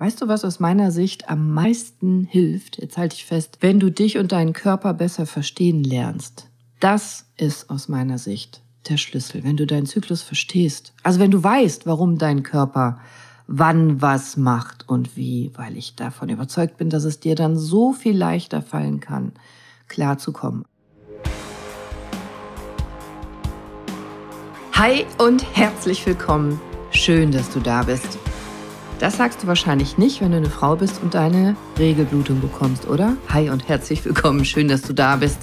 Weißt du, was aus meiner Sicht am meisten hilft? Jetzt halte ich fest, wenn du dich und deinen Körper besser verstehen lernst. Das ist aus meiner Sicht der Schlüssel, wenn du deinen Zyklus verstehst. Also wenn du weißt, warum dein Körper wann was macht und wie, weil ich davon überzeugt bin, dass es dir dann so viel leichter fallen kann, klarzukommen. Hi und herzlich willkommen. Schön, dass du da bist. Das sagst du wahrscheinlich nicht, wenn du eine Frau bist und deine Regelblutung bekommst, oder? Hi und herzlich willkommen. Schön, dass du da bist.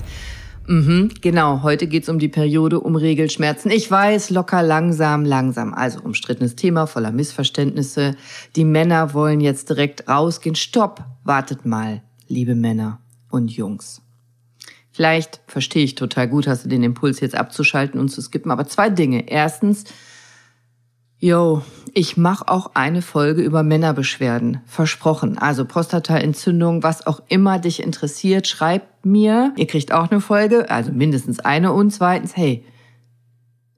Mhm, genau, heute geht's um die Periode, um Regelschmerzen. Ich weiß, locker, langsam, langsam. Also umstrittenes Thema, voller Missverständnisse. Die Männer wollen jetzt direkt rausgehen. Stopp, wartet mal, liebe Männer und Jungs. Vielleicht verstehe ich total gut, hast du den Impuls jetzt abzuschalten und zu skippen. Aber zwei Dinge. Erstens, Yo, ich mache auch eine Folge über Männerbeschwerden. Versprochen. Also Prostataentzündung, was auch immer dich interessiert, schreibt mir. Ihr kriegt auch eine Folge, also mindestens eine. Und zweitens, hey,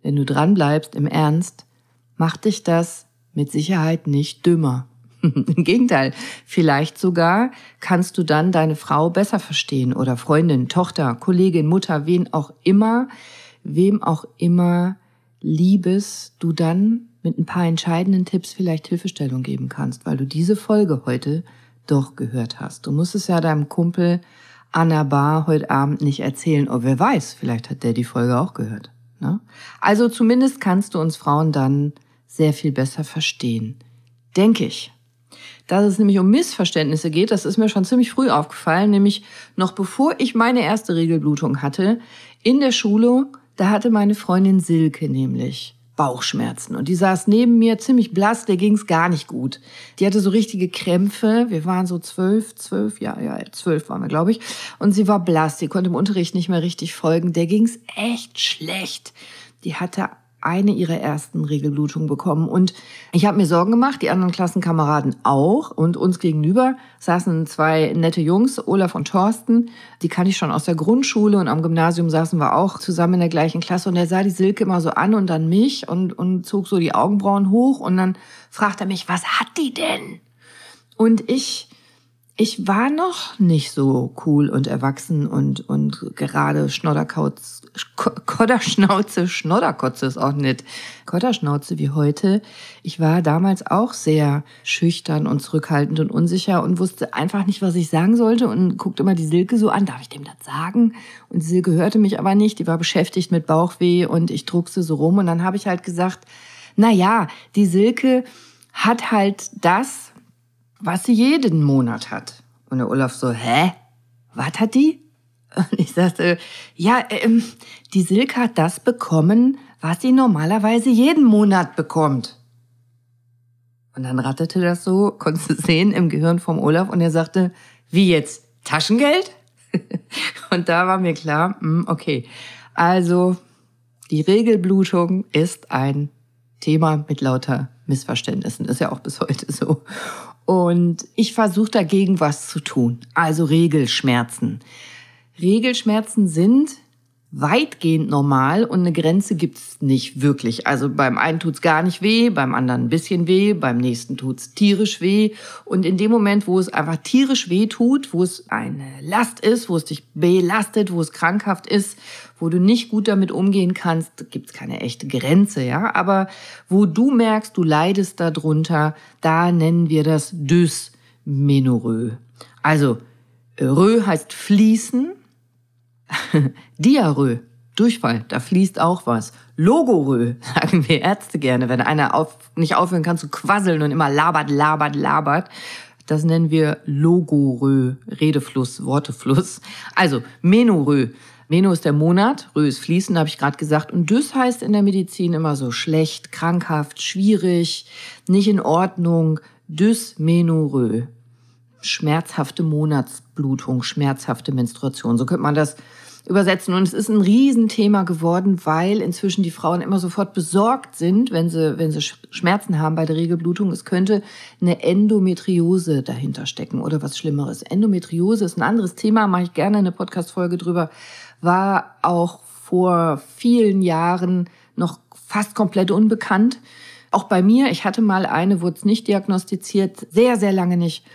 wenn du dran bleibst, im Ernst, macht dich das mit Sicherheit nicht dümmer. Im Gegenteil, vielleicht sogar kannst du dann deine Frau besser verstehen oder Freundin, Tochter, Kollegin, Mutter, wen auch immer, wem auch immer Liebes du dann mit ein paar entscheidenden Tipps vielleicht Hilfestellung geben kannst, weil du diese Folge heute doch gehört hast. Du musst es ja deinem Kumpel an der Bar heute Abend nicht erzählen. Oh, wer weiß, vielleicht hat der die Folge auch gehört. Ne? Also zumindest kannst du uns Frauen dann sehr viel besser verstehen. Denke ich. Dass es nämlich um Missverständnisse geht, das ist mir schon ziemlich früh aufgefallen, nämlich noch bevor ich meine erste Regelblutung hatte, in der Schule, da hatte meine Freundin Silke nämlich Bauchschmerzen. Und die saß neben mir ziemlich blass, der ging's gar nicht gut. Die hatte so richtige Krämpfe. Wir waren so zwölf, zwölf, ja, ja, zwölf waren wir, glaube ich. Und sie war blass, die konnte im Unterricht nicht mehr richtig folgen. Der ging's echt schlecht. Die hatte eine ihrer ersten Regelblutungen bekommen. Und ich habe mir Sorgen gemacht, die anderen Klassenkameraden auch. Und uns gegenüber saßen zwei nette Jungs, Olaf und Thorsten. Die kann ich schon aus der Grundschule und am Gymnasium saßen wir auch zusammen in der gleichen Klasse. Und er sah die Silke immer so an und dann mich und, und zog so die Augenbrauen hoch. Und dann fragte er mich, was hat die denn? Und ich ich war noch nicht so cool und erwachsen und, und gerade Schnodderkauz, Kodderschnauze, Schnodderkotze ist auch nicht. Kodderschnauze wie heute. Ich war damals auch sehr schüchtern und zurückhaltend und unsicher und wusste einfach nicht, was ich sagen sollte und guckte immer die Silke so an, darf ich dem das sagen? Und Silke hörte mich aber nicht, die war beschäftigt mit Bauchweh und ich druckste so rum und dann habe ich halt gesagt, na ja, die Silke hat halt das, was sie jeden Monat hat. Und der Olaf so, hä? Was hat die? Und ich sagte, ja, ähm, die Silke hat das bekommen, was sie normalerweise jeden Monat bekommt. Und dann ratterte das so, konntest du sehen im Gehirn vom Olaf und er sagte, wie jetzt, Taschengeld? und da war mir klar, hm, okay, also die Regelblutung ist ein Thema mit lauter Missverständnissen. Ist ja auch bis heute so. Und ich versuche dagegen was zu tun. Also Regelschmerzen. Regelschmerzen sind weitgehend normal und eine Grenze gibt's nicht wirklich. Also beim einen tut's gar nicht weh, beim anderen ein bisschen weh, beim nächsten tut's tierisch weh. Und in dem Moment, wo es einfach tierisch weh tut, wo es eine Last ist, wo es dich belastet, wo es krankhaft ist, wo du nicht gut damit umgehen kannst, gibt's keine echte Grenze, ja. Aber wo du merkst, du leidest darunter, da nennen wir das Dysmenorrhoe. Also Rö heißt fließen Diarrhoe, Durchfall, da fließt auch was. Logorö, sagen wir Ärzte gerne, wenn einer auf, nicht aufhören kann zu quasseln und immer labert, labert, labert. Das nennen wir Logorö, Redefluss, Wortefluss. Also Menorö. Meno ist der Monat, Rö ist fließend, habe ich gerade gesagt. Und Dys heißt in der Medizin immer so schlecht, krankhaft, schwierig, nicht in Ordnung. Dysmenorrhoe. Schmerzhafte Monatsblutung, schmerzhafte Menstruation. So könnte man das übersetzen. Und es ist ein Riesenthema geworden, weil inzwischen die Frauen immer sofort besorgt sind, wenn sie, wenn sie Schmerzen haben bei der Regelblutung. Es könnte eine Endometriose dahinter stecken oder was Schlimmeres. Endometriose ist ein anderes Thema, mache ich gerne eine Podcast-Folge drüber, war auch vor vielen Jahren noch fast komplett unbekannt auch bei mir, ich hatte mal eine, wurde es nicht diagnostiziert, sehr, sehr lange nicht.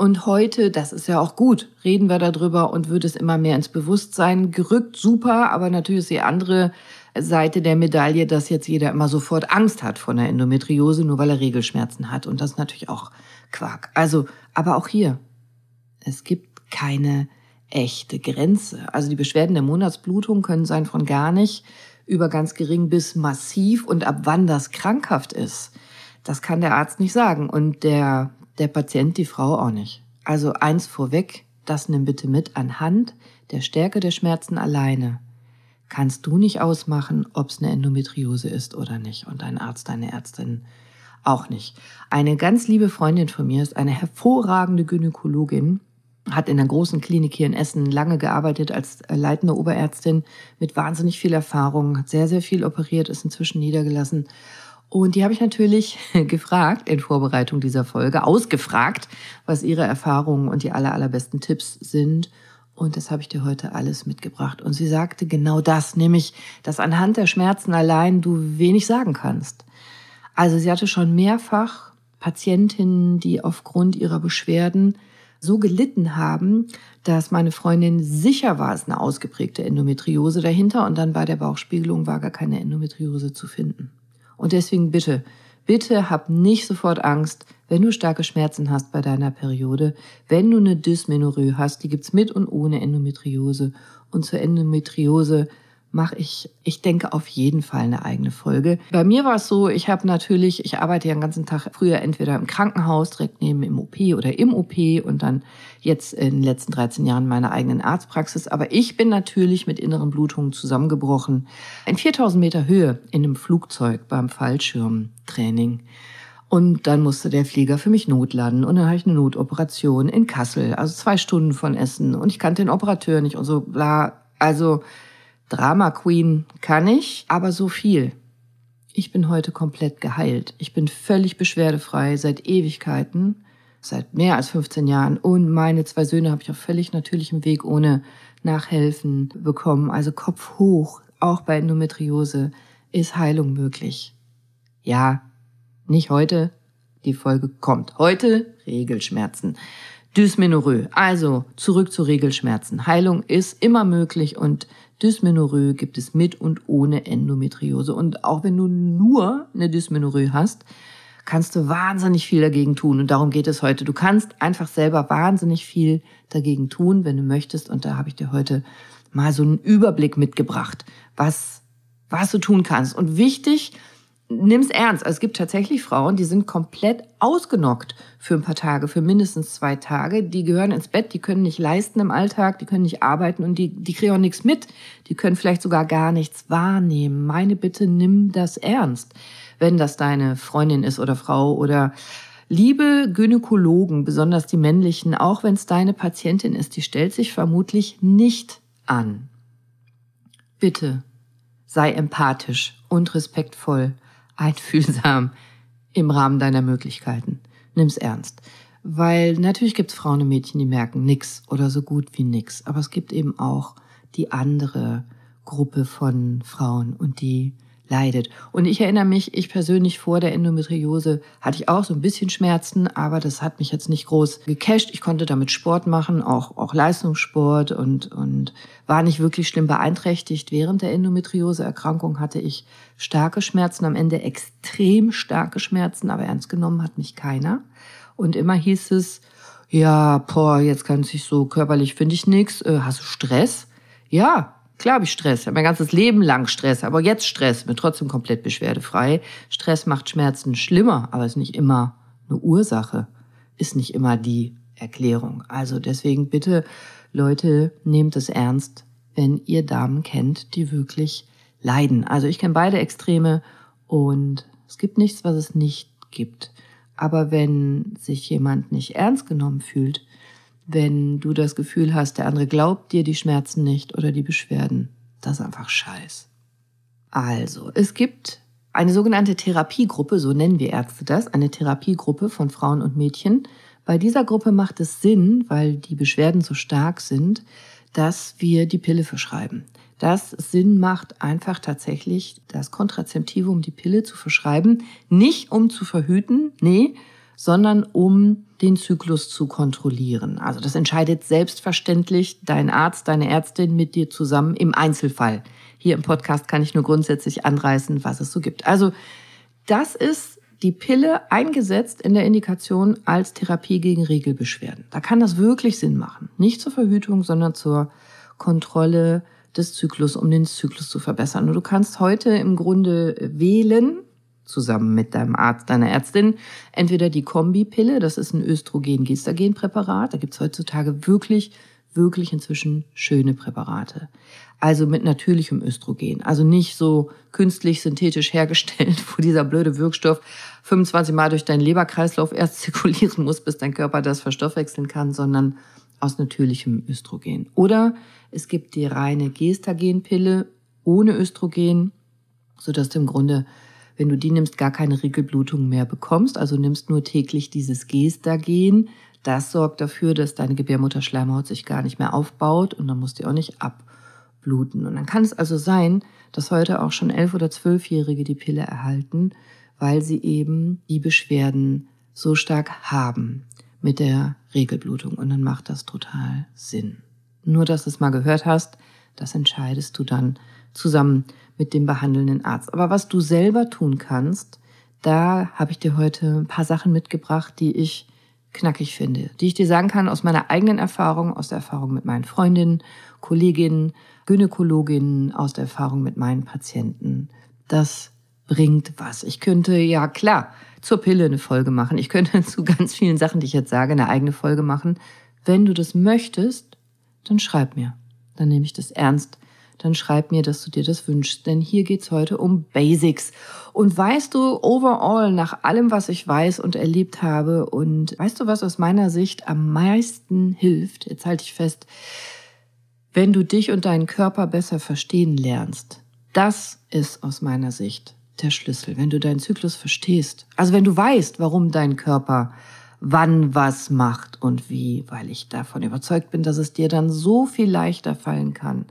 Und heute, das ist ja auch gut, reden wir darüber und wird es immer mehr ins Bewusstsein gerückt. Super, aber natürlich ist die andere Seite der Medaille, dass jetzt jeder immer sofort Angst hat vor einer Endometriose, nur weil er Regelschmerzen hat. Und das ist natürlich auch Quark. Also, aber auch hier, es gibt keine echte Grenze. Also die Beschwerden der Monatsblutung können sein von gar nicht über ganz gering bis massiv und ab wann das krankhaft ist, das kann der Arzt nicht sagen und der, der Patient, die Frau auch nicht. Also eins vorweg, das nimm bitte mit anhand der Stärke der Schmerzen alleine. Kannst du nicht ausmachen, ob es eine Endometriose ist oder nicht und dein Arzt, deine Ärztin auch nicht. Eine ganz liebe Freundin von mir ist eine hervorragende Gynäkologin hat in einer großen Klinik hier in Essen lange gearbeitet als leitende Oberärztin mit wahnsinnig viel Erfahrung, hat sehr, sehr viel operiert, ist inzwischen niedergelassen. Und die habe ich natürlich gefragt in Vorbereitung dieser Folge, ausgefragt, was ihre Erfahrungen und die aller, allerbesten Tipps sind. Und das habe ich dir heute alles mitgebracht. Und sie sagte genau das, nämlich, dass anhand der Schmerzen allein du wenig sagen kannst. Also sie hatte schon mehrfach Patientinnen, die aufgrund ihrer Beschwerden so gelitten haben, dass meine Freundin sicher war, es eine ausgeprägte Endometriose dahinter und dann bei der Bauchspiegelung war gar keine Endometriose zu finden. Und deswegen bitte, bitte hab nicht sofort Angst, wenn du starke Schmerzen hast bei deiner Periode, wenn du eine Dysmenorrhoe hast, die gibt's mit und ohne Endometriose. Und zur Endometriose mache ich, ich denke, auf jeden Fall eine eigene Folge. Bei mir war es so, ich habe natürlich, ich arbeite ja den ganzen Tag früher entweder im Krankenhaus, direkt neben im OP oder im OP und dann jetzt in den letzten 13 Jahren meiner eigenen Arztpraxis. Aber ich bin natürlich mit inneren Blutungen zusammengebrochen. In 4000 Meter Höhe in einem Flugzeug beim Fallschirmtraining. Und dann musste der Flieger für mich notladen. Und dann hatte ich eine Notoperation in Kassel, also zwei Stunden von Essen. Und ich kannte den Operateur nicht und so bla. Also Drama Queen kann ich, aber so viel. Ich bin heute komplett geheilt. Ich bin völlig beschwerdefrei seit Ewigkeiten, seit mehr als 15 Jahren. Und meine zwei Söhne habe ich auf völlig natürlichem Weg ohne Nachhelfen bekommen. Also Kopf hoch, auch bei Endometriose, ist Heilung möglich. Ja, nicht heute. Die Folge kommt. Heute Regelschmerzen. Dysmenorrhoe. Also zurück zu Regelschmerzen. Heilung ist immer möglich und Dysmenorrhoe gibt es mit und ohne Endometriose. Und auch wenn du nur eine Dysmenorrhoe hast, kannst du wahnsinnig viel dagegen tun. Und darum geht es heute. Du kannst einfach selber wahnsinnig viel dagegen tun, wenn du möchtest. Und da habe ich dir heute mal so einen Überblick mitgebracht, was, was du tun kannst. Und wichtig, nimm's ernst. Also es gibt tatsächlich Frauen, die sind komplett ausgenockt für ein paar Tage, für mindestens zwei Tage. Die gehören ins Bett, die können nicht leisten im Alltag, die können nicht arbeiten und die, die kriegen auch nichts mit. Die können vielleicht sogar gar nichts wahrnehmen. Meine Bitte, nimm das ernst. Wenn das deine Freundin ist oder Frau oder Liebe Gynäkologen, besonders die männlichen, auch wenn es deine Patientin ist, die stellt sich vermutlich nicht an. Bitte sei empathisch und respektvoll einfühlsam im Rahmen deiner Möglichkeiten. Nimm's ernst. Weil natürlich gibt's Frauen und Mädchen, die merken nix oder so gut wie nix. Aber es gibt eben auch die andere Gruppe von Frauen und die leidet. Und ich erinnere mich, ich persönlich vor der Endometriose hatte ich auch so ein bisschen Schmerzen, aber das hat mich jetzt nicht groß gecasht. Ich konnte damit Sport machen, auch, auch Leistungssport und, und war nicht wirklich schlimm beeinträchtigt. Während der Endometriose-Erkrankung hatte ich starke Schmerzen, am Ende extrem starke Schmerzen, aber ernst genommen hat mich keiner. Und immer hieß es, ja, boah, jetzt kann sich so körperlich finde ich nix. Äh, hast du Stress? Ja, Klar habe ich Stress, habe mein ganzes Leben lang Stress, aber jetzt Stress, bin trotzdem komplett beschwerdefrei. Stress macht Schmerzen schlimmer, aber ist nicht immer eine Ursache, ist nicht immer die Erklärung. Also deswegen bitte, Leute, nehmt es ernst, wenn ihr Damen kennt, die wirklich leiden. Also ich kenne beide Extreme und es gibt nichts, was es nicht gibt. Aber wenn sich jemand nicht ernst genommen fühlt, wenn du das Gefühl hast, der andere glaubt dir die Schmerzen nicht oder die Beschwerden. Das ist einfach Scheiß. Also, es gibt eine sogenannte Therapiegruppe, so nennen wir Ärzte das, eine Therapiegruppe von Frauen und Mädchen. Bei dieser Gruppe macht es Sinn, weil die Beschwerden so stark sind, dass wir die Pille verschreiben. dass es Sinn macht, einfach tatsächlich das Kontrazeptivum, die Pille zu verschreiben, nicht um zu verhüten, nee, sondern um den Zyklus zu kontrollieren. Also das entscheidet selbstverständlich dein Arzt, deine Ärztin mit dir zusammen im Einzelfall. Hier im Podcast kann ich nur grundsätzlich anreißen, was es so gibt. Also das ist die Pille eingesetzt in der Indikation als Therapie gegen Regelbeschwerden. Da kann das wirklich Sinn machen. Nicht zur Verhütung, sondern zur Kontrolle des Zyklus, um den Zyklus zu verbessern. Und du kannst heute im Grunde wählen, zusammen mit deinem Arzt, deiner Ärztin, entweder die Kombipille, das ist ein Östrogen-Gestagen-Präparat. Da gibt's heutzutage wirklich, wirklich inzwischen schöne Präparate. Also mit natürlichem Östrogen. Also nicht so künstlich synthetisch hergestellt, wo dieser blöde Wirkstoff 25 Mal durch deinen Leberkreislauf erst zirkulieren muss, bis dein Körper das verstoffwechseln kann, sondern aus natürlichem Östrogen. Oder es gibt die reine Gestagenpille ohne Östrogen, sodass du im Grunde, wenn du die nimmst, gar keine Regelblutung mehr bekommst. Also nimmst nur täglich dieses Gestagen. Das sorgt dafür, dass deine Gebärmutterschleimhaut sich gar nicht mehr aufbaut und dann musst du auch nicht abbluten. Und dann kann es also sein, dass heute auch schon elf- oder zwölfjährige die Pille erhalten, weil sie eben die Beschwerden so stark haben mit der Regelblutung. Und dann macht das total Sinn. Nur, dass du es mal gehört hast, das entscheidest du dann zusammen mit dem behandelnden Arzt. Aber was du selber tun kannst, da habe ich dir heute ein paar Sachen mitgebracht, die ich knackig finde, die ich dir sagen kann aus meiner eigenen Erfahrung, aus der Erfahrung mit meinen Freundinnen, Kolleginnen, Gynäkologinnen, aus der Erfahrung mit meinen Patienten. Das bringt was. Ich könnte, ja klar, zur Pille eine Folge machen. Ich könnte zu ganz vielen Sachen, die ich jetzt sage, eine eigene Folge machen. Wenn du das möchtest, dann schreib mir. Dann nehme ich das ernst. Dann schreib mir, dass du dir das wünschst. Denn hier geht's heute um Basics. Und weißt du, overall, nach allem, was ich weiß und erlebt habe, und weißt du, was aus meiner Sicht am meisten hilft? Jetzt halte ich fest, wenn du dich und deinen Körper besser verstehen lernst. Das ist aus meiner Sicht der Schlüssel. Wenn du deinen Zyklus verstehst. Also wenn du weißt, warum dein Körper wann was macht und wie, weil ich davon überzeugt bin, dass es dir dann so viel leichter fallen kann,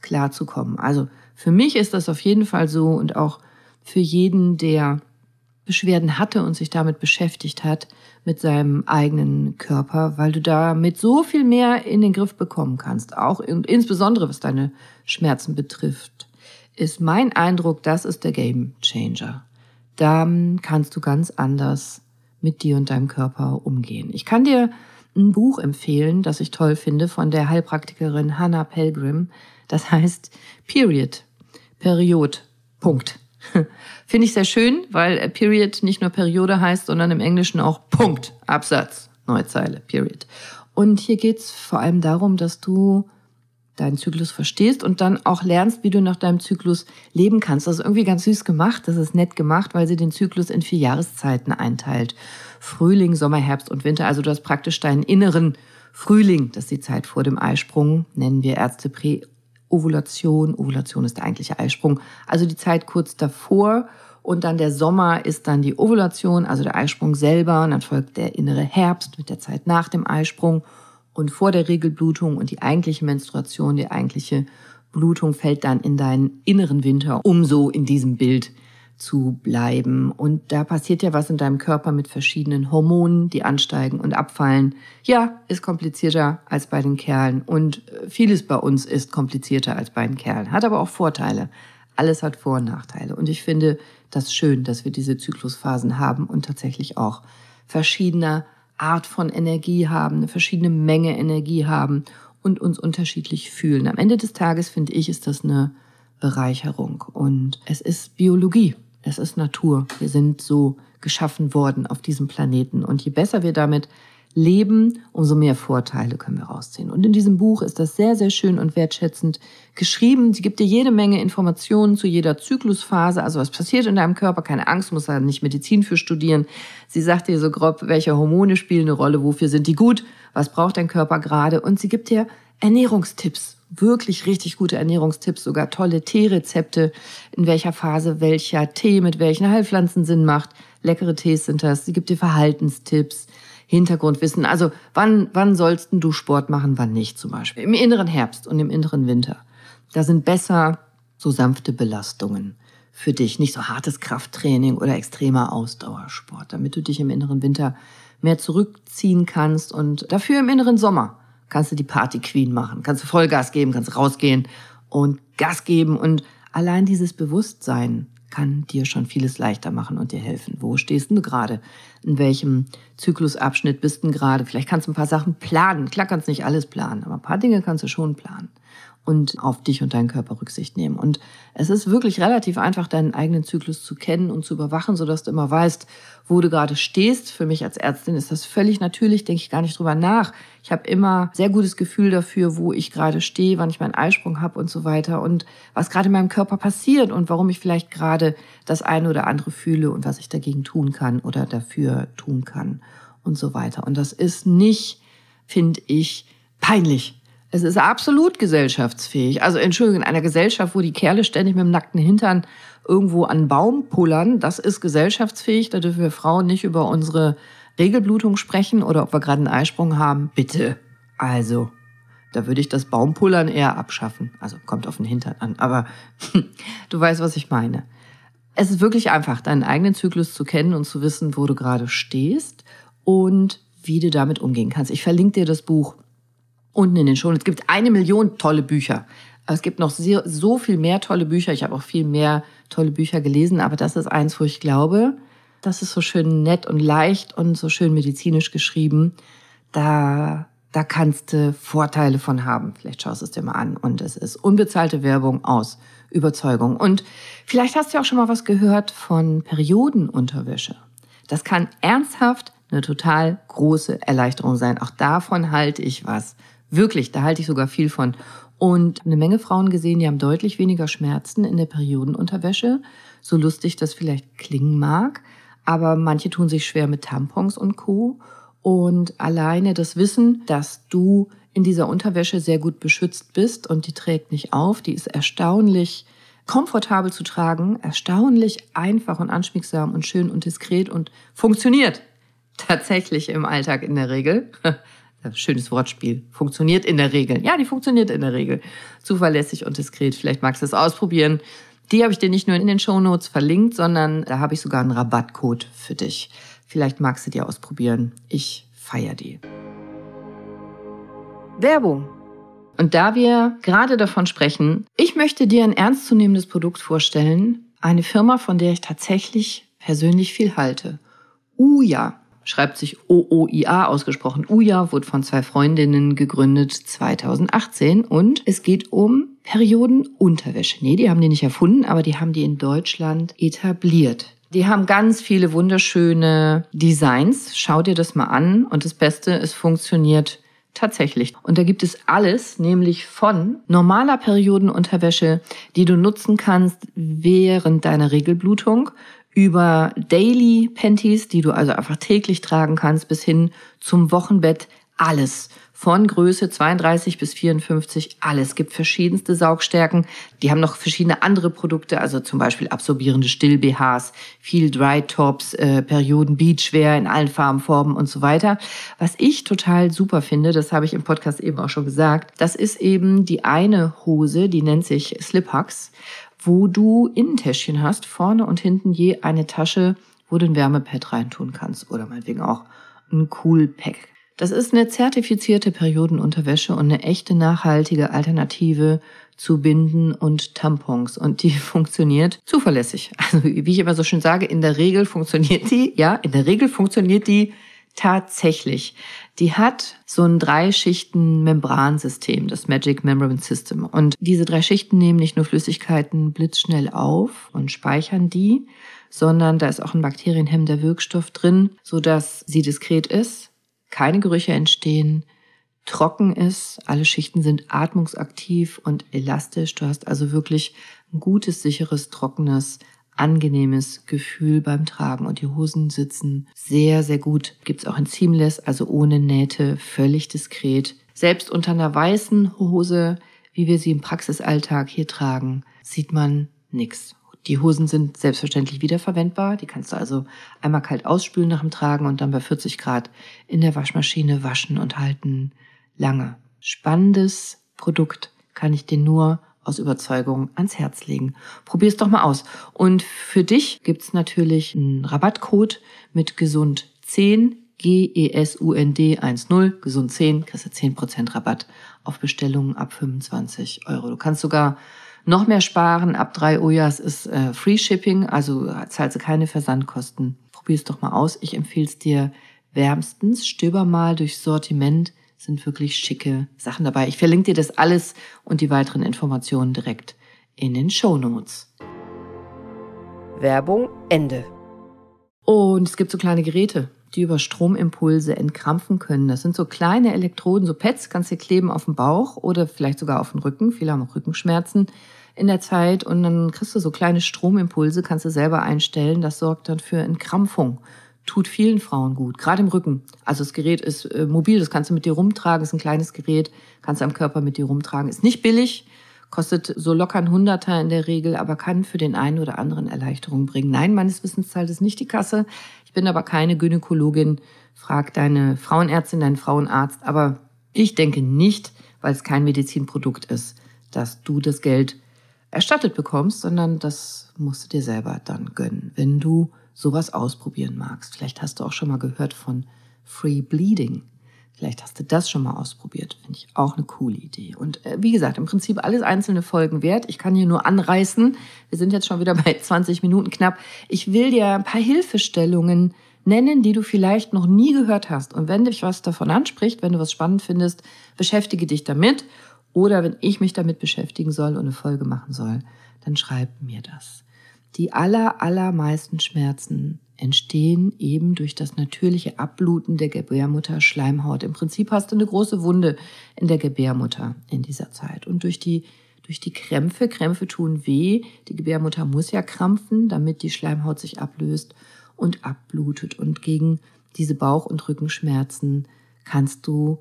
klarzukommen. Also für mich ist das auf jeden Fall so und auch für jeden, der Beschwerden hatte und sich damit beschäftigt hat, mit seinem eigenen Körper, weil du damit so viel mehr in den Griff bekommen kannst, auch insbesondere was deine Schmerzen betrifft, ist mein Eindruck, das ist der Game Changer. Dann kannst du ganz anders mit dir und deinem Körper umgehen. Ich kann dir ein Buch empfehlen, das ich toll finde, von der Heilpraktikerin Hannah Pelgrim. Das heißt Period. Period. Punkt. Finde ich sehr schön, weil Period nicht nur Periode heißt, sondern im Englischen auch Punkt, Absatz, Neuzeile, Period. Und hier geht's vor allem darum, dass du deinen Zyklus verstehst und dann auch lernst, wie du nach deinem Zyklus leben kannst. Das ist irgendwie ganz süß gemacht, das ist nett gemacht, weil sie den Zyklus in vier Jahreszeiten einteilt. Frühling, Sommer, Herbst und Winter. Also du hast praktisch deinen inneren Frühling, das ist die Zeit vor dem Eisprung, nennen wir Ärzte Präovulation. Ovulation ist der eigentliche Eisprung. Also die Zeit kurz davor und dann der Sommer ist dann die Ovulation, also der Eisprung selber. Und dann folgt der innere Herbst mit der Zeit nach dem Eisprung und vor der Regelblutung und die eigentliche Menstruation, die eigentliche Blutung fällt dann in deinen inneren Winter, um so in diesem Bild zu bleiben. Und da passiert ja was in deinem Körper mit verschiedenen Hormonen, die ansteigen und abfallen. Ja, ist komplizierter als bei den Kerlen. Und äh, vieles bei uns ist komplizierter als bei den Kerlen. Hat aber auch Vorteile. Alles hat Vor- und Nachteile. Und ich finde das schön, dass wir diese Zyklusphasen haben und tatsächlich auch verschiedener Art von Energie haben, eine verschiedene Menge Energie haben und uns unterschiedlich fühlen. Am Ende des Tages finde ich, ist das eine Bereicherung und es ist Biologie, es ist Natur. Wir sind so geschaffen worden auf diesem Planeten und je besser wir damit leben, umso mehr Vorteile können wir rausziehen. Und in diesem Buch ist das sehr, sehr schön und wertschätzend geschrieben. Sie gibt dir jede Menge Informationen zu jeder Zyklusphase, also was passiert in deinem Körper. Keine Angst, muss da nicht Medizin für studieren. Sie sagt dir so grob, welche Hormone spielen eine Rolle, wofür sind die gut, was braucht dein Körper gerade. Und sie gibt dir Ernährungstipps, wirklich richtig gute Ernährungstipps, sogar tolle Teerezepte, in welcher Phase welcher Tee mit welchen Heilpflanzen Sinn macht. Leckere Tees sind das. Sie gibt dir Verhaltenstipps. Hintergrundwissen. Also wann, wann sollst du Sport machen, wann nicht zum Beispiel. Im inneren Herbst und im inneren Winter. Da sind besser so sanfte Belastungen für dich, nicht so hartes Krafttraining oder extremer Ausdauersport, damit du dich im inneren Winter mehr zurückziehen kannst und dafür im inneren Sommer kannst du die Party Queen machen, kannst du Vollgas geben, kannst rausgehen und Gas geben und allein dieses Bewusstsein kann dir schon vieles leichter machen und dir helfen. Wo stehst du gerade? In welchem Zyklusabschnitt bist du gerade? Vielleicht kannst du ein paar Sachen planen. Klar kannst du nicht alles planen, aber ein paar Dinge kannst du schon planen und auf dich und deinen Körper Rücksicht nehmen. Und es ist wirklich relativ einfach, deinen eigenen Zyklus zu kennen und zu überwachen, sodass du immer weißt, wo du gerade stehst. Für mich als Ärztin ist das völlig natürlich, denke ich gar nicht drüber nach. Ich habe immer sehr gutes Gefühl dafür, wo ich gerade stehe, wann ich meinen Eisprung habe und so weiter und was gerade in meinem Körper passiert und warum ich vielleicht gerade das eine oder andere fühle und was ich dagegen tun kann oder dafür tun kann und so weiter. Und das ist nicht, finde ich, peinlich es ist absolut gesellschaftsfähig. Also Entschuldigung, in einer Gesellschaft, wo die Kerle ständig mit dem nackten Hintern irgendwo an Baum pullern, das ist gesellschaftsfähig. Da dürfen wir Frauen nicht über unsere Regelblutung sprechen oder ob wir gerade einen Eisprung haben. Bitte. Also, da würde ich das Baumpullern eher abschaffen. Also kommt auf den Hintern an. Aber du weißt, was ich meine. Es ist wirklich einfach, deinen eigenen Zyklus zu kennen und zu wissen, wo du gerade stehst und wie du damit umgehen kannst. Ich verlinke dir das Buch unten in den Show. Es gibt eine Million tolle Bücher. Es gibt noch sehr, so viel mehr tolle Bücher. Ich habe auch viel mehr tolle Bücher gelesen, aber das ist eins, wo ich glaube, das ist so schön nett und leicht und so schön medizinisch geschrieben. Da, da kannst du Vorteile von haben. Vielleicht schaust du es dir mal an. Und es ist unbezahlte Werbung aus Überzeugung. Und vielleicht hast du auch schon mal was gehört von Periodenunterwäsche. Das kann ernsthaft eine total große Erleichterung sein. Auch davon halte ich was. Wirklich, da halte ich sogar viel von. Und eine Menge Frauen gesehen, die haben deutlich weniger Schmerzen in der Periodenunterwäsche. So lustig das vielleicht klingen mag. Aber manche tun sich schwer mit Tampons und Co. Und alleine das Wissen, dass du in dieser Unterwäsche sehr gut beschützt bist und die trägt nicht auf, die ist erstaunlich komfortabel zu tragen, erstaunlich einfach und anschmiegsam und schön und diskret und funktioniert tatsächlich im Alltag in der Regel. Schönes Wortspiel. Funktioniert in der Regel. Ja, die funktioniert in der Regel. Zuverlässig und diskret. Vielleicht magst du es ausprobieren. Die habe ich dir nicht nur in den Show Notes verlinkt, sondern da habe ich sogar einen Rabattcode für dich. Vielleicht magst du die ausprobieren. Ich feiere die. Werbung. Und da wir gerade davon sprechen, ich möchte dir ein ernstzunehmendes Produkt vorstellen. Eine Firma, von der ich tatsächlich persönlich viel halte. Uja schreibt sich OOIA ausgesprochen. Uja wurde von zwei Freundinnen gegründet 2018 und es geht um Periodenunterwäsche. Nee, die haben die nicht erfunden, aber die haben die in Deutschland etabliert. Die haben ganz viele wunderschöne Designs. Schau dir das mal an. Und das Beste, es funktioniert tatsächlich. Und da gibt es alles, nämlich von normaler Periodenunterwäsche, die du nutzen kannst während deiner Regelblutung, über Daily Panties, die du also einfach täglich tragen kannst, bis hin zum Wochenbett. Alles. Von Größe 32 bis 54, alles. Es gibt verschiedenste Saugstärken. Die haben noch verschiedene andere Produkte, also zum Beispiel absorbierende Still-BHs, viel Dry Tops, äh, Perioden Beachwear in allen Farben, Formen und so weiter. Was ich total super finde, das habe ich im Podcast eben auch schon gesagt, das ist eben die eine Hose, die nennt sich Slip Hugs wo du Innentäschchen hast, vorne und hinten je eine Tasche, wo du ein Wärmepad reintun kannst oder meinetwegen auch ein Cool Pack. Das ist eine zertifizierte Periodenunterwäsche und eine echte nachhaltige Alternative zu Binden und Tampons. Und die funktioniert zuverlässig. Also wie ich immer so schön sage, in der Regel funktioniert die, ja, in der Regel funktioniert die tatsächlich. Die hat so ein drei Schichten Membransystem, das Magic Membrane System. Und diese drei Schichten nehmen nicht nur Flüssigkeiten blitzschnell auf und speichern die, sondern da ist auch ein bakterienhemmender Wirkstoff drin, so dass sie diskret ist, keine Gerüche entstehen, trocken ist, alle Schichten sind atmungsaktiv und elastisch. Du hast also wirklich ein gutes, sicheres, trockenes angenehmes Gefühl beim Tragen und die Hosen sitzen sehr, sehr gut. Gibt's auch in Seamless, also ohne Nähte, völlig diskret. Selbst unter einer weißen Hose, wie wir sie im Praxisalltag hier tragen, sieht man nichts. Die Hosen sind selbstverständlich wiederverwendbar. Die kannst du also einmal kalt ausspülen nach dem Tragen und dann bei 40 Grad in der Waschmaschine waschen und halten lange. Spannendes Produkt kann ich dir nur aus Überzeugung ans Herz legen. Probier es doch mal aus. Und für dich gibt's natürlich einen Rabattcode mit gesund 10 G-E-S-U-N-D 10, gesund 10, kriegst du 10% Rabatt auf Bestellungen ab 25 Euro. Du kannst sogar noch mehr sparen. Ab drei Ojas ist äh, Free Shipping, also zahlst du keine Versandkosten. Probier es doch mal aus. Ich empfehle es dir wärmstens. Stöber mal durchs Sortiment sind wirklich schicke Sachen dabei. Ich verlinke dir das alles und die weiteren Informationen direkt in den Show Notes. Werbung Ende. Und es gibt so kleine Geräte, die über Stromimpulse entkrampfen können. Das sind so kleine Elektroden, so Pads, kannst du kleben auf dem Bauch oder vielleicht sogar auf dem Rücken. Viele haben auch Rückenschmerzen in der Zeit und dann kriegst du so kleine Stromimpulse, kannst du selber einstellen. Das sorgt dann für Entkrampfung tut vielen Frauen gut, gerade im Rücken. Also das Gerät ist äh, mobil, das kannst du mit dir rumtragen, ist ein kleines Gerät, kannst du am Körper mit dir rumtragen. Ist nicht billig, kostet so locker ein Hunderter in der Regel, aber kann für den einen oder anderen Erleichterung bringen. Nein, meines Wissens zahlt es nicht die Kasse. Ich bin aber keine Gynäkologin. Frag deine Frauenärztin, deinen Frauenarzt. Aber ich denke nicht, weil es kein Medizinprodukt ist, dass du das Geld erstattet bekommst, sondern das musst du dir selber dann gönnen, wenn du sowas ausprobieren magst. Vielleicht hast du auch schon mal gehört von Free Bleeding. Vielleicht hast du das schon mal ausprobiert. Finde ich auch eine coole Idee. Und äh, wie gesagt, im Prinzip alles einzelne Folgen wert. Ich kann hier nur anreißen. Wir sind jetzt schon wieder bei 20 Minuten knapp. Ich will dir ein paar Hilfestellungen nennen, die du vielleicht noch nie gehört hast. Und wenn dich was davon anspricht, wenn du was spannend findest, beschäftige dich damit. Oder wenn ich mich damit beschäftigen soll und eine Folge machen soll, dann schreib mir das. Die aller, allermeisten Schmerzen entstehen eben durch das natürliche Abbluten der Gebärmutter Schleimhaut. Im Prinzip hast du eine große Wunde in der Gebärmutter in dieser Zeit. Und durch die, durch die Krämpfe, Krämpfe tun weh. Die Gebärmutter muss ja krampfen, damit die Schleimhaut sich ablöst und abblutet. Und gegen diese Bauch- und Rückenschmerzen kannst du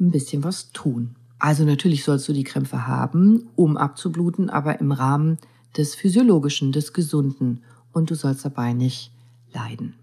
ein bisschen was tun. Also natürlich sollst du die Krämpfe haben, um abzubluten, aber im Rahmen des Physiologischen, des Gesunden und du sollst dabei nicht leiden.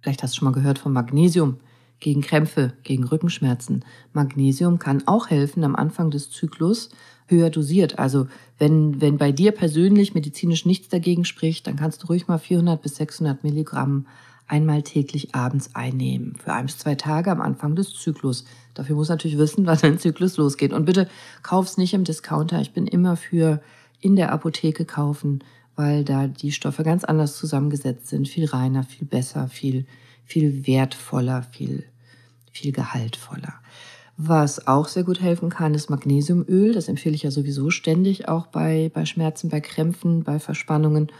Vielleicht hast du schon mal gehört von Magnesium gegen Krämpfe, gegen Rückenschmerzen. Magnesium kann auch helfen am Anfang des Zyklus, höher dosiert. Also wenn, wenn bei dir persönlich medizinisch nichts dagegen spricht, dann kannst du ruhig mal 400 bis 600 Milligramm einmal täglich abends einnehmen. Für ein bis zwei Tage am Anfang des Zyklus. Dafür muss natürlich wissen, wann dein Zyklus losgeht. Und bitte kauf's nicht im Discounter. Ich bin immer für in der Apotheke kaufen, weil da die Stoffe ganz anders zusammengesetzt sind, viel reiner, viel besser, viel, viel wertvoller, viel, viel gehaltvoller. Was auch sehr gut helfen kann, ist Magnesiumöl. Das empfehle ich ja sowieso ständig auch bei, bei Schmerzen, bei Krämpfen, bei Verspannungen.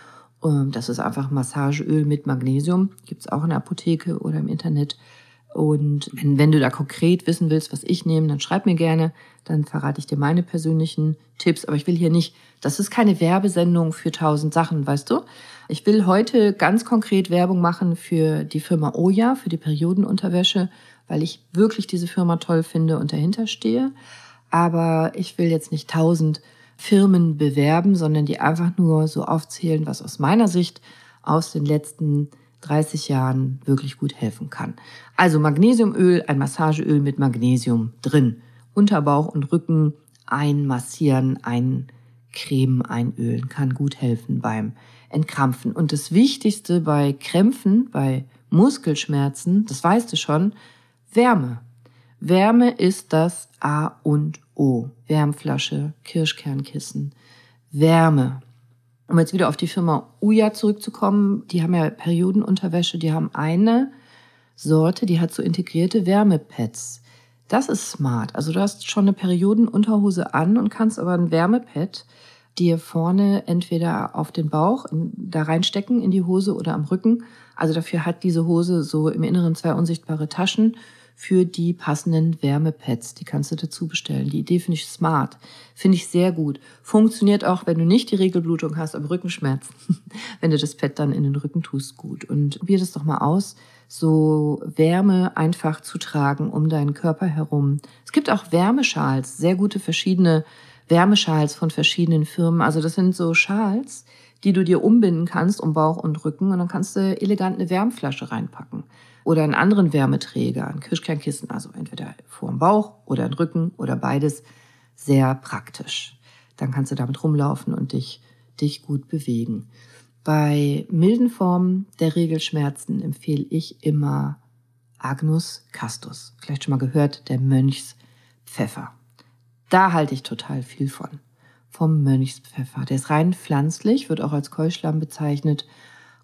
Ähm, das ist einfach Massageöl mit Magnesium. Gibt es auch in der Apotheke oder im Internet. Und wenn, wenn du da konkret wissen willst, was ich nehme, dann schreib mir gerne. Dann verrate ich dir meine persönlichen Tipps. Aber ich will hier nicht, das ist keine Werbesendung für tausend Sachen, weißt du? Ich will heute ganz konkret Werbung machen für die Firma Oya, für die Periodenunterwäsche, weil ich wirklich diese Firma toll finde und dahinter stehe. Aber ich will jetzt nicht tausend Firmen bewerben, sondern die einfach nur so aufzählen, was aus meiner Sicht aus den letzten 30 Jahren wirklich gut helfen kann. Also Magnesiumöl, ein Massageöl mit Magnesium drin. Unterbauch und Rücken einmassieren, eincremen, einölen kann gut helfen beim Entkrampfen. Und das Wichtigste bei Krämpfen, bei Muskelschmerzen, das weißt du schon, Wärme. Wärme ist das A und O. Wärmflasche, Kirschkernkissen. Wärme um jetzt wieder auf die Firma Uja zurückzukommen, die haben ja Periodenunterwäsche, die haben eine Sorte, die hat so integrierte Wärmepads. Das ist smart. Also du hast schon eine Periodenunterhose an und kannst aber ein Wärmepad dir vorne entweder auf den Bauch in, da reinstecken in die Hose oder am Rücken. Also dafür hat diese Hose so im Inneren zwei unsichtbare Taschen für die passenden Wärmepads. Die kannst du dazu bestellen. Die Idee finde ich smart. Finde ich sehr gut. Funktioniert auch, wenn du nicht die Regelblutung hast, aber Rückenschmerzen. wenn du das Pad dann in den Rücken tust, gut. Und probier das doch mal aus, so Wärme einfach zu tragen um deinen Körper herum. Es gibt auch Wärmeschals, sehr gute verschiedene Wärmeschals von verschiedenen Firmen. Also das sind so Schals, die du dir umbinden kannst um Bauch und Rücken und dann kannst du elegant eine Wärmflasche reinpacken oder einen anderen Wärmeträger, ein Kirschkernkissen, also entweder vor dem Bauch oder im Rücken oder beides, sehr praktisch. dann kannst du damit rumlaufen und dich, dich gut bewegen. Bei milden Formen der Regelschmerzen empfehle ich immer Agnus Castus. Vielleicht schon mal gehört, der Mönchspfeffer. Da halte ich total viel von. Vom Mönchspfeffer. Der ist rein pflanzlich, wird auch als Keuschlamm bezeichnet,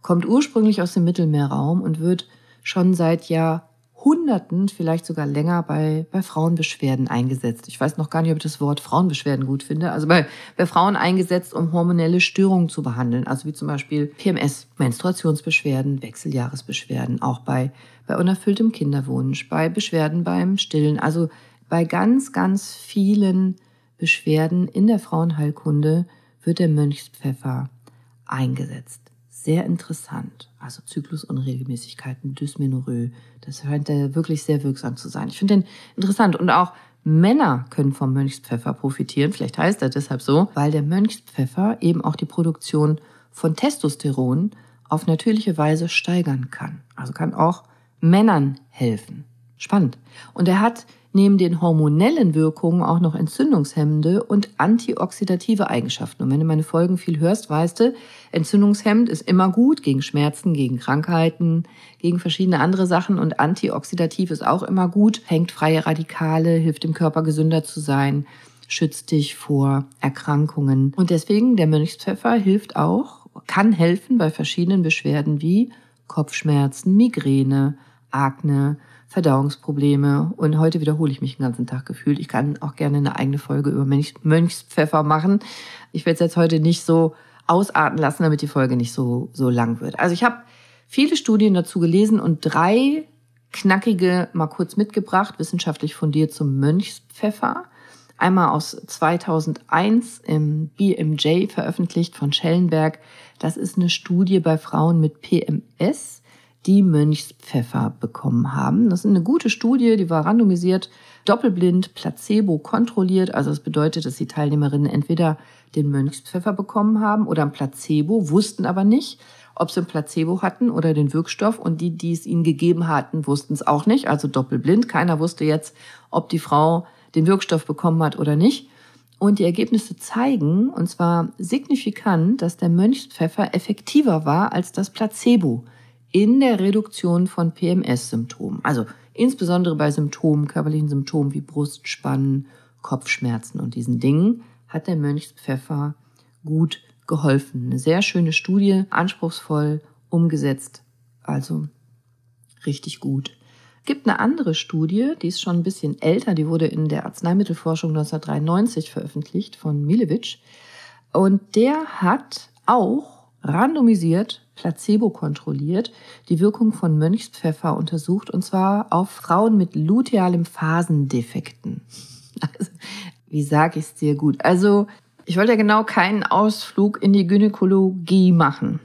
kommt ursprünglich aus dem Mittelmeerraum und wird schon seit Jahr Hunderten, vielleicht sogar länger bei, bei Frauenbeschwerden eingesetzt. Ich weiß noch gar nicht, ob ich das Wort Frauenbeschwerden gut finde. Also bei, bei Frauen eingesetzt, um hormonelle Störungen zu behandeln. Also wie zum Beispiel PMS, Menstruationsbeschwerden, Wechseljahresbeschwerden, auch bei, bei unerfülltem Kinderwunsch, bei Beschwerden beim Stillen. Also bei ganz, ganz vielen Beschwerden in der Frauenheilkunde wird der Mönchspfeffer eingesetzt sehr interessant. Also Zyklusunregelmäßigkeiten, Dysmenorrhoe, das scheint wirklich sehr wirksam zu sein. Ich finde den interessant und auch Männer können vom Mönchspfeffer profitieren. Vielleicht heißt er deshalb so, weil der Mönchspfeffer eben auch die Produktion von Testosteron auf natürliche Weise steigern kann. Also kann auch Männern helfen. Spannend. Und er hat neben den hormonellen Wirkungen auch noch entzündungshemmende und antioxidative Eigenschaften. Und wenn du meine Folgen viel hörst, weißt du, entzündungshemmend ist immer gut gegen Schmerzen, gegen Krankheiten, gegen verschiedene andere Sachen und antioxidativ ist auch immer gut, hängt freie Radikale, hilft dem Körper gesünder zu sein, schützt dich vor Erkrankungen. Und deswegen der Mönchspfeffer hilft auch, kann helfen bei verschiedenen Beschwerden wie Kopfschmerzen, Migräne, Akne, Verdauungsprobleme. Und heute wiederhole ich mich den ganzen Tag gefühlt. Ich kann auch gerne eine eigene Folge über Mönchspfeffer machen. Ich werde es jetzt heute nicht so ausarten lassen, damit die Folge nicht so, so lang wird. Also ich habe viele Studien dazu gelesen und drei knackige mal kurz mitgebracht, wissenschaftlich fundiert zum Mönchspfeffer. Einmal aus 2001 im BMJ veröffentlicht von Schellenberg. Das ist eine Studie bei Frauen mit PMS die Mönchspfeffer bekommen haben. Das ist eine gute Studie, die war randomisiert, doppelblind, placebo kontrolliert. Also das bedeutet, dass die Teilnehmerinnen entweder den Mönchspfeffer bekommen haben oder ein Placebo, wussten aber nicht, ob sie ein Placebo hatten oder den Wirkstoff. Und die, die es ihnen gegeben hatten, wussten es auch nicht. Also doppelblind. Keiner wusste jetzt, ob die Frau den Wirkstoff bekommen hat oder nicht. Und die Ergebnisse zeigen, und zwar signifikant, dass der Mönchspfeffer effektiver war als das Placebo in der Reduktion von PMS-Symptomen. Also insbesondere bei Symptomen, körperlichen Symptomen wie Brustspannen, Kopfschmerzen und diesen Dingen hat der Mönchspfeffer gut geholfen. Eine sehr schöne Studie, anspruchsvoll umgesetzt, also richtig gut. Gibt eine andere Studie, die ist schon ein bisschen älter, die wurde in der Arzneimittelforschung 1993 veröffentlicht von Milewitsch. Und der hat auch randomisiert placebo kontrolliert, die Wirkung von Mönchspfeffer untersucht, und zwar auf Frauen mit lutealem Phasendefekten. Also, wie sage ich es dir gut? Also, ich wollte ja genau keinen Ausflug in die Gynäkologie machen.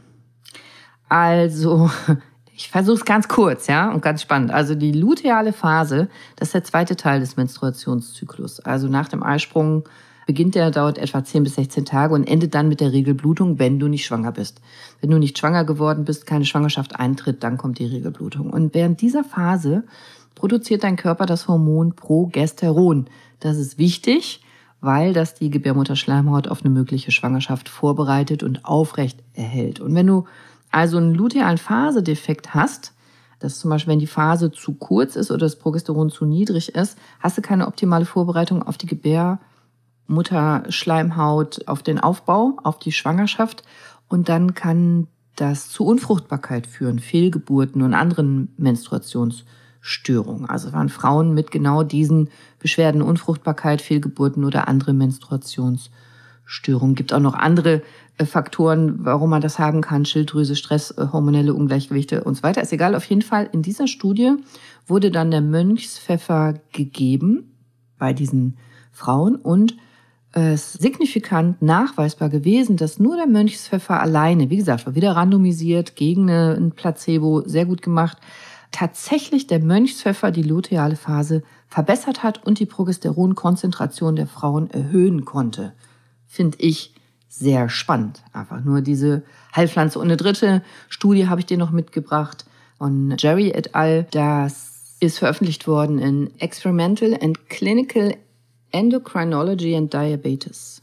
Also, ich versuche es ganz kurz, ja, und ganz spannend. Also die luteale Phase, das ist der zweite Teil des Menstruationszyklus. Also nach dem Eisprung beginnt der, dauert etwa 10 bis 16 Tage und endet dann mit der Regelblutung, wenn du nicht schwanger bist. Wenn du nicht schwanger geworden bist, keine Schwangerschaft eintritt, dann kommt die Regelblutung. Und während dieser Phase produziert dein Körper das Hormon Progesteron. Das ist wichtig, weil das die Gebärmutterschleimhaut auf eine mögliche Schwangerschaft vorbereitet und aufrecht erhält. Und wenn du also einen lutealen Phasedefekt hast, dass zum Beispiel, wenn die Phase zu kurz ist oder das Progesteron zu niedrig ist, hast du keine optimale Vorbereitung auf die Gebär Mutterschleimhaut auf den Aufbau, auf die Schwangerschaft und dann kann das zu Unfruchtbarkeit führen, Fehlgeburten und anderen Menstruationsstörungen. Also waren Frauen mit genau diesen Beschwerden, Unfruchtbarkeit, Fehlgeburten oder andere Menstruationsstörungen. Gibt auch noch andere äh, Faktoren, warum man das haben kann, Schilddrüse, Stress, äh, hormonelle Ungleichgewichte und so weiter. Ist egal. Auf jeden Fall in dieser Studie wurde dann der Mönchspfeffer gegeben bei diesen Frauen und es signifikant nachweisbar gewesen, dass nur der Mönchspfeffer alleine, wie gesagt, war wieder randomisiert gegen ein Placebo, sehr gut gemacht, tatsächlich der Mönchspfeffer die luteale Phase verbessert hat und die Progesteronkonzentration der Frauen erhöhen konnte. Finde ich sehr spannend. Einfach nur diese Heilpflanze. Und eine dritte Studie habe ich dir noch mitgebracht von Jerry et al. Das ist veröffentlicht worden in Experimental and Clinical Endocrinology and Diabetes.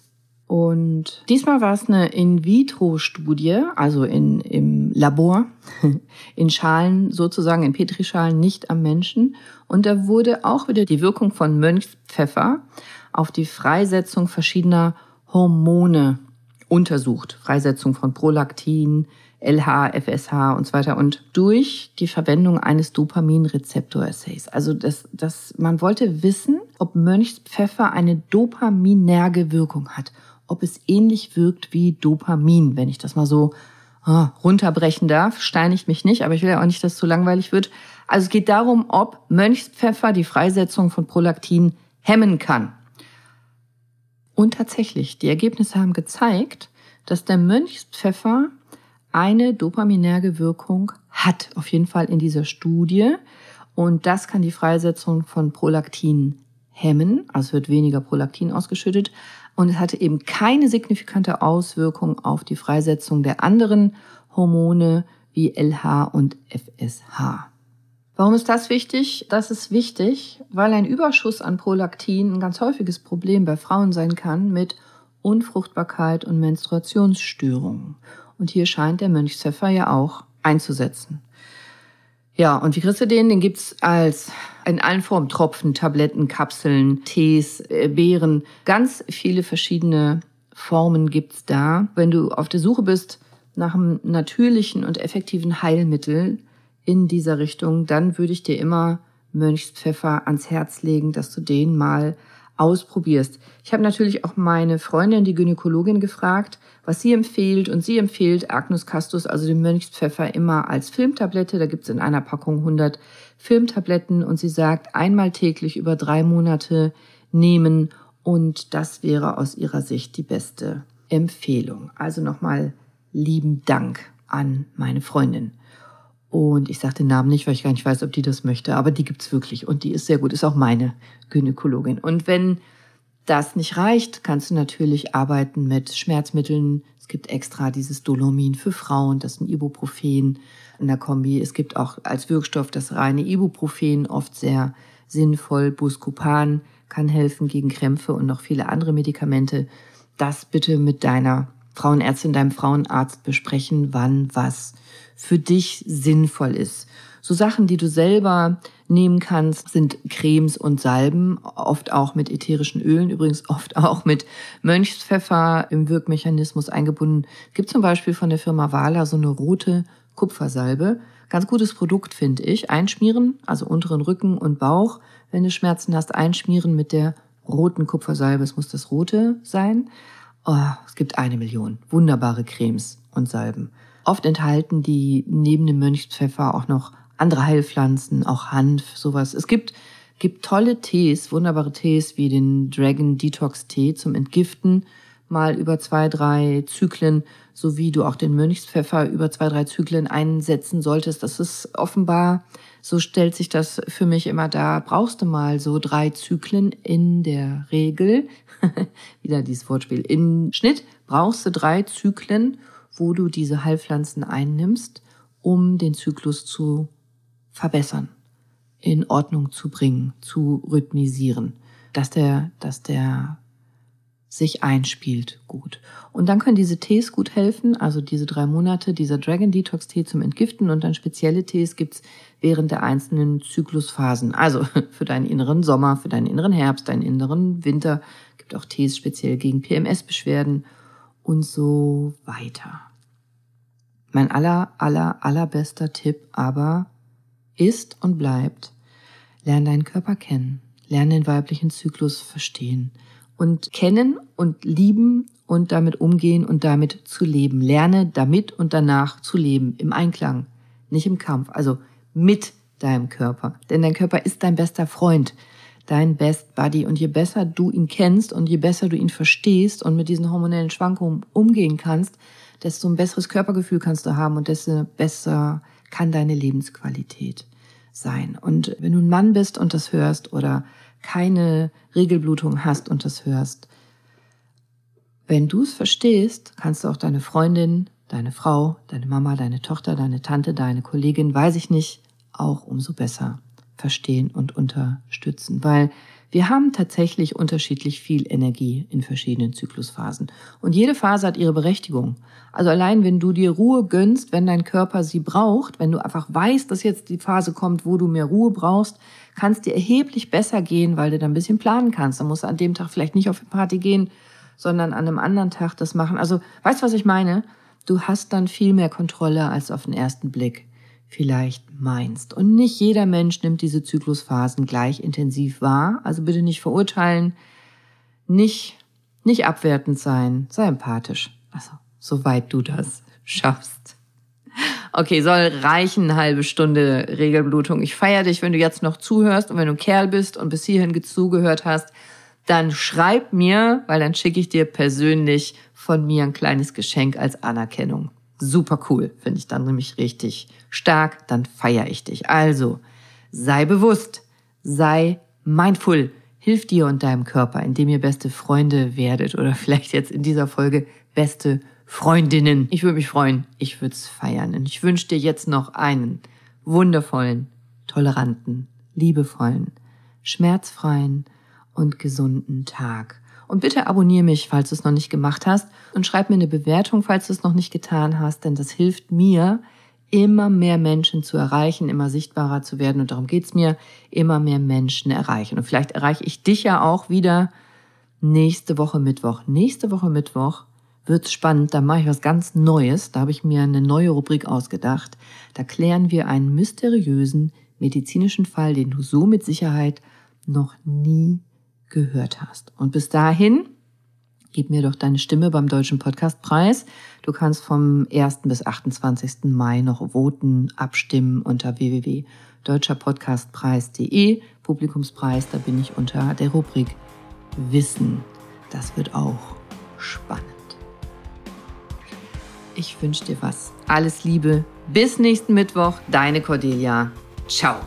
Und diesmal war es eine In-vitro-Studie, also in, im Labor, in Schalen sozusagen, in Petrischalen, nicht am Menschen. Und da wurde auch wieder die Wirkung von Mönchspfeffer auf die Freisetzung verschiedener Hormone untersucht. Freisetzung von Prolaktin, LH, FSH und so weiter. Und durch die Verwendung eines Dopaminrezeptor-Assays. Also das, das, man wollte wissen, ob Mönchspfeffer eine dopaminerge Wirkung hat. Ob es ähnlich wirkt wie Dopamin, wenn ich das mal so ah, runterbrechen darf. Steinigt mich nicht, aber ich will ja auch nicht, dass es zu langweilig wird. Also es geht darum, ob Mönchspfeffer die Freisetzung von Prolaktin hemmen kann. Und tatsächlich, die Ergebnisse haben gezeigt, dass der Mönchspfeffer eine dopaminerge Wirkung hat, auf jeden Fall in dieser Studie. Und das kann die Freisetzung von Prolaktin hemmen, also wird weniger Prolaktin ausgeschüttet. Und es hatte eben keine signifikante Auswirkung auf die Freisetzung der anderen Hormone wie LH und FSH. Warum ist das wichtig? Das ist wichtig, weil ein Überschuss an Prolaktin ein ganz häufiges Problem bei Frauen sein kann mit Unfruchtbarkeit und Menstruationsstörungen. Und hier scheint der Mönchspfeffer ja auch einzusetzen. Ja, und wie kriegst du den? Den gibt's als in allen Formen Tropfen, Tabletten, Kapseln, Tees, äh, Beeren. Ganz viele verschiedene Formen gibt's da. Wenn du auf der Suche bist nach einem natürlichen und effektiven Heilmittel in dieser Richtung, dann würde ich dir immer Mönchspfeffer ans Herz legen, dass du den mal ausprobierst. Ich habe natürlich auch meine Freundin, die Gynäkologin, gefragt, was sie empfiehlt. Und sie empfiehlt Agnus Castus, also den Mönchspfeffer, immer als Filmtablette. Da gibt es in einer Packung 100 Filmtabletten. Und sie sagt, einmal täglich über drei Monate nehmen. Und das wäre aus ihrer Sicht die beste Empfehlung. Also nochmal lieben Dank an meine Freundin. Und ich sage den Namen nicht, weil ich gar nicht weiß, ob die das möchte, aber die gibt's wirklich und die ist sehr gut, ist auch meine Gynäkologin. Und wenn das nicht reicht, kannst du natürlich arbeiten mit Schmerzmitteln. Es gibt extra dieses Dolomin für Frauen, das ist ein Ibuprofen in der Kombi. Es gibt auch als Wirkstoff das reine Ibuprofen, oft sehr sinnvoll. Buscopan kann helfen gegen Krämpfe und noch viele andere Medikamente. Das bitte mit deiner Frauenärztin, deinem Frauenarzt besprechen, wann was für dich sinnvoll ist. So Sachen, die du selber nehmen kannst, sind Cremes und Salben, oft auch mit ätherischen Ölen, übrigens oft auch mit Mönchspfeffer im Wirkmechanismus eingebunden. Gibt zum Beispiel von der Firma Wala so eine rote Kupfersalbe. Ganz gutes Produkt, finde ich. Einschmieren, also unteren Rücken und Bauch. Wenn du Schmerzen hast, einschmieren mit der roten Kupfersalbe. Es muss das rote sein. Oh, es gibt eine Million wunderbare Cremes und Salben. Oft enthalten die neben dem Mönchspfeffer auch noch andere Heilpflanzen, auch Hanf, sowas. Es gibt, gibt tolle Tees, wunderbare Tees wie den Dragon Detox Tee zum Entgiften, mal über zwei, drei Zyklen, sowie du auch den Mönchspfeffer über zwei, drei Zyklen einsetzen solltest. Das ist offenbar, so stellt sich das für mich immer dar, brauchst du mal so drei Zyklen in der Regel, wieder dieses Wortspiel, in Schnitt brauchst du drei Zyklen, wo du diese Heilpflanzen einnimmst, um den Zyklus zu verbessern, in Ordnung zu bringen, zu rhythmisieren, dass der, dass der sich einspielt gut. Und dann können diese Tees gut helfen, also diese drei Monate, dieser Dragon Detox Tee zum Entgiften und dann spezielle Tees gibt's während der einzelnen Zyklusphasen. Also für deinen inneren Sommer, für deinen inneren Herbst, deinen inneren Winter gibt auch Tees speziell gegen PMS-Beschwerden und so weiter. Mein aller, aller, allerbester Tipp aber ist und bleibt, lern deinen Körper kennen, lern den weiblichen Zyklus verstehen und kennen und lieben und damit umgehen und damit zu leben. Lerne damit und danach zu leben, im Einklang, nicht im Kampf, also mit deinem Körper. Denn dein Körper ist dein bester Freund, dein Best Buddy. Und je besser du ihn kennst und je besser du ihn verstehst und mit diesen hormonellen Schwankungen umgehen kannst, desto ein besseres Körpergefühl kannst du haben und desto besser kann deine Lebensqualität sein. Und wenn du ein Mann bist und das hörst oder keine Regelblutung hast und das hörst, wenn du es verstehst, kannst du auch deine Freundin, deine Frau, deine Mama, deine Tochter, deine Tante, deine Kollegin, weiß ich nicht, auch umso besser verstehen und unterstützen. Weil Wir haben tatsächlich unterschiedlich viel Energie in verschiedenen Zyklusphasen. Und jede Phase hat ihre Berechtigung. Also allein wenn du dir Ruhe gönnst, wenn dein Körper sie braucht, wenn du einfach weißt, dass jetzt die Phase kommt, wo du mehr Ruhe brauchst, kann es dir erheblich besser gehen, weil du dann ein bisschen planen kannst. Dann musst du an dem Tag vielleicht nicht auf die Party gehen, sondern an einem anderen Tag das machen. Also, weißt du, was ich meine? Du hast dann viel mehr Kontrolle als auf den ersten Blick vielleicht meinst. Und nicht jeder Mensch nimmt diese Zyklusphasen gleich intensiv wahr. Also bitte nicht verurteilen, nicht, nicht abwertend sein, sei empathisch. Also, soweit du das schaffst. Okay, soll reichen, eine halbe Stunde Regelblutung. Ich feiere dich, wenn du jetzt noch zuhörst und wenn du ein Kerl bist und bis hierhin zugehört hast, dann schreib mir, weil dann schicke ich dir persönlich von mir ein kleines Geschenk als Anerkennung. Super cool, finde ich dann nämlich richtig stark, dann feiere ich dich. Also, sei bewusst, sei mindful, hilf dir und deinem Körper, indem ihr beste Freunde werdet oder vielleicht jetzt in dieser Folge beste Freundinnen. Ich würde mich freuen, ich würde es feiern und ich wünsche dir jetzt noch einen wundervollen, toleranten, liebevollen, schmerzfreien und gesunden Tag. Und bitte abonniere mich, falls du es noch nicht gemacht hast und schreib mir eine Bewertung, falls du es noch nicht getan hast, denn das hilft mir, immer mehr Menschen zu erreichen, immer sichtbarer zu werden. Und darum geht's mir, immer mehr Menschen erreichen. Und vielleicht erreiche ich dich ja auch wieder nächste Woche Mittwoch. Nächste Woche Mittwoch wird's spannend. Da mache ich was ganz Neues. Da habe ich mir eine neue Rubrik ausgedacht. Da klären wir einen mysteriösen medizinischen Fall, den du so mit Sicherheit noch nie gehört hast. Und bis dahin, gib mir doch deine Stimme beim Deutschen Podcastpreis. Du kannst vom 1. bis 28. Mai noch voten, abstimmen unter www.deutscherpodcastpreis.de. Publikumspreis, da bin ich unter der Rubrik Wissen. Das wird auch spannend. Ich wünsche dir was. Alles Liebe. Bis nächsten Mittwoch. Deine Cordelia. Ciao.